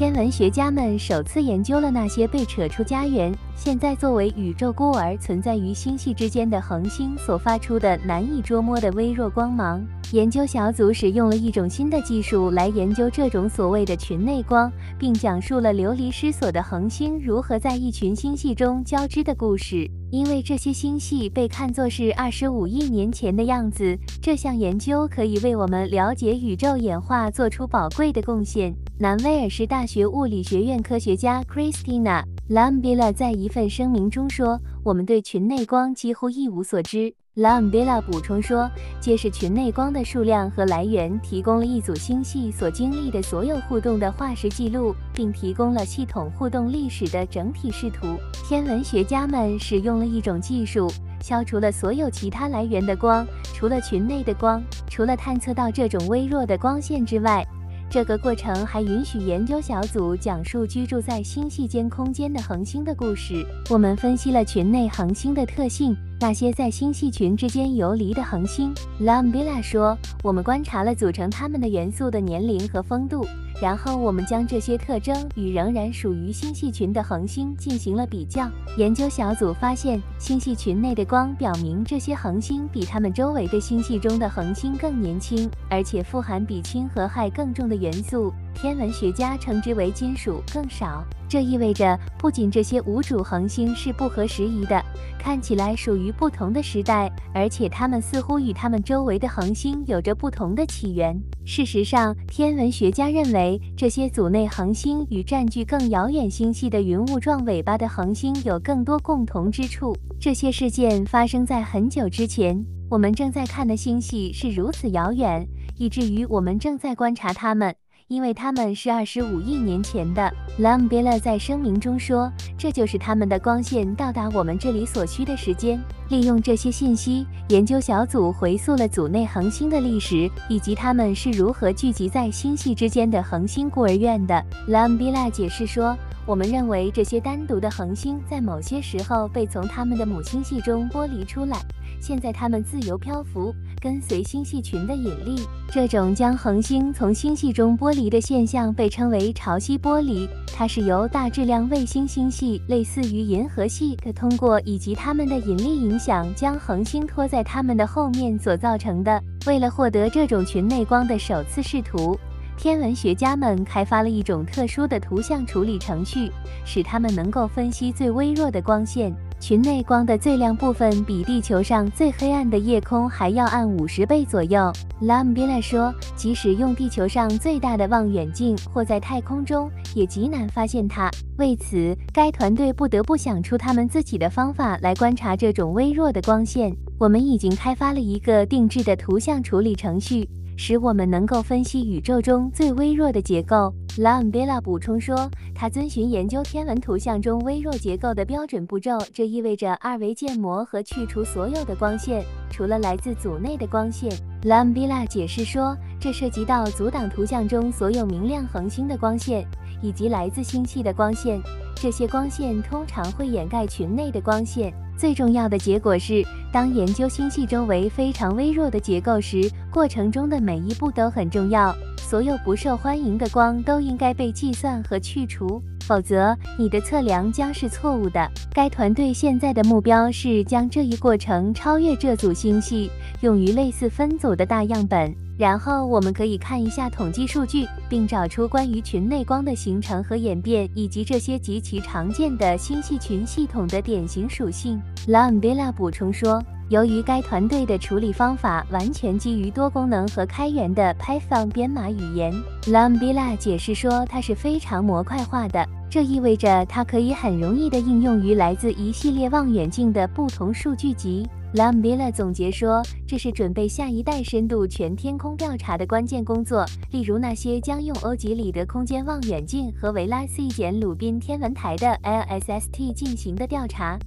天文学家们首次研究了那些被扯出家园、现在作为宇宙孤儿存在于星系之间的恒星所发出的难以捉摸的微弱光芒。研究小组使用了一种新的技术来研究这种所谓的群内光，并讲述了流离失所的恒星如何在一群星系中交织的故事。因为这些星系被看作是二十五亿年前的样子，这项研究可以为我们了解宇宙演化做出宝贵的贡献。南威尔士大学物理学院科学家 Christina Lambilla 在一份声明中说：“我们对群内光几乎一无所知。” Lambilla 补充说：“揭示群内光的数量和来源，提供了一组星系所经历的所有互动的化石记录，并提供了系统互动历史的整体视图。天文学家们使用了一种技术，消除了所有其他来源的光，除了群内的光。除了探测到这种微弱的光线之外。”这个过程还允许研究小组讲述居住在星系间空间的恒星的故事。我们分析了群内恒星的特性，那些在星系群之间游离的恒星。Lambilla 说：“我们观察了组成它们的元素的年龄和风度。”然后我们将这些特征与仍然属于星系群的恒星进行了比较。研究小组发现，星系群内的光表明这些恒星比它们周围的星系中的恒星更年轻，而且富含比氢和氦更重的元素。天文学家称之为金属更少。这意味着，不仅这些无主恒星是不合时宜的，看起来属于不同的时代，而且它们似乎与它们周围的恒星有着不同的起源。事实上，天文学家认为，这些组内恒星与占据更遥远星系的云雾状尾巴的恒星有更多共同之处。这些事件发生在很久之前，我们正在看的星系是如此遥远，以至于我们正在观察它们。因为他们是二十五亿年前的，Lambilla 在声明中说，这就是他们的光线到达我们这里所需的时间。利用这些信息，研究小组回溯了组内恒星的历史，以及它们是如何聚集在星系之间的恒星孤儿院的。Lambilla 解释说。我们认为这些单独的恒星在某些时候被从它们的母星系中剥离出来，现在它们自由漂浮，跟随星系群的引力。这种将恒星从星系中剥离的现象被称为潮汐剥离，它是由大质量卫星星系，类似于银河系的通过以及它们的引力影响，将恒星拖在它们的后面所造成的。为了获得这种群内光的首次视图。天文学家们开发了一种特殊的图像处理程序，使他们能够分析最微弱的光线。群内光的最亮部分比地球上最黑暗的夜空还要暗五十倍左右。Lambilla 说，即使用地球上最大的望远镜或在太空中，也极难发现它。为此，该团队不得不想出他们自己的方法来观察这种微弱的光线。我们已经开发了一个定制的图像处理程序。使我们能够分析宇宙中最微弱的结构。Lambilla 补充说，它遵循研究天文图像中微弱结构的标准步骤，这意味着二维建模和去除所有的光线，除了来自组内的光线。Lambilla 解释说，这涉及到阻挡图像中所有明亮恒星的光线，以及来自星系的光线。这些光线通常会掩盖群内的光线。最重要的结果是，当研究星系周围非常微弱的结构时，过程中的每一步都很重要。所有不受欢迎的光都应该被计算和去除，否则你的测量将是错误的。该团队现在的目标是将这一过程超越这组星系，用于类似分组的大样本。然后我们可以看一下统计数据，并找出关于群内光的形成和演变，以及这些极其常见的星系群系统的典型属性。Lambilla 补充说，由于该团队的处理方法完全基于多功能和开源的 Python 编码语言，Lambilla 解释说它是非常模块化的，这意味着它可以很容易地应用于来自一系列望远镜的不同数据集。Lambilla 总结说，这是准备下一代深度全天空调查的关键工作，例如那些将用欧几里得空间望远镜和维拉 C 减鲁宾天文台的 LSST 进行的调查。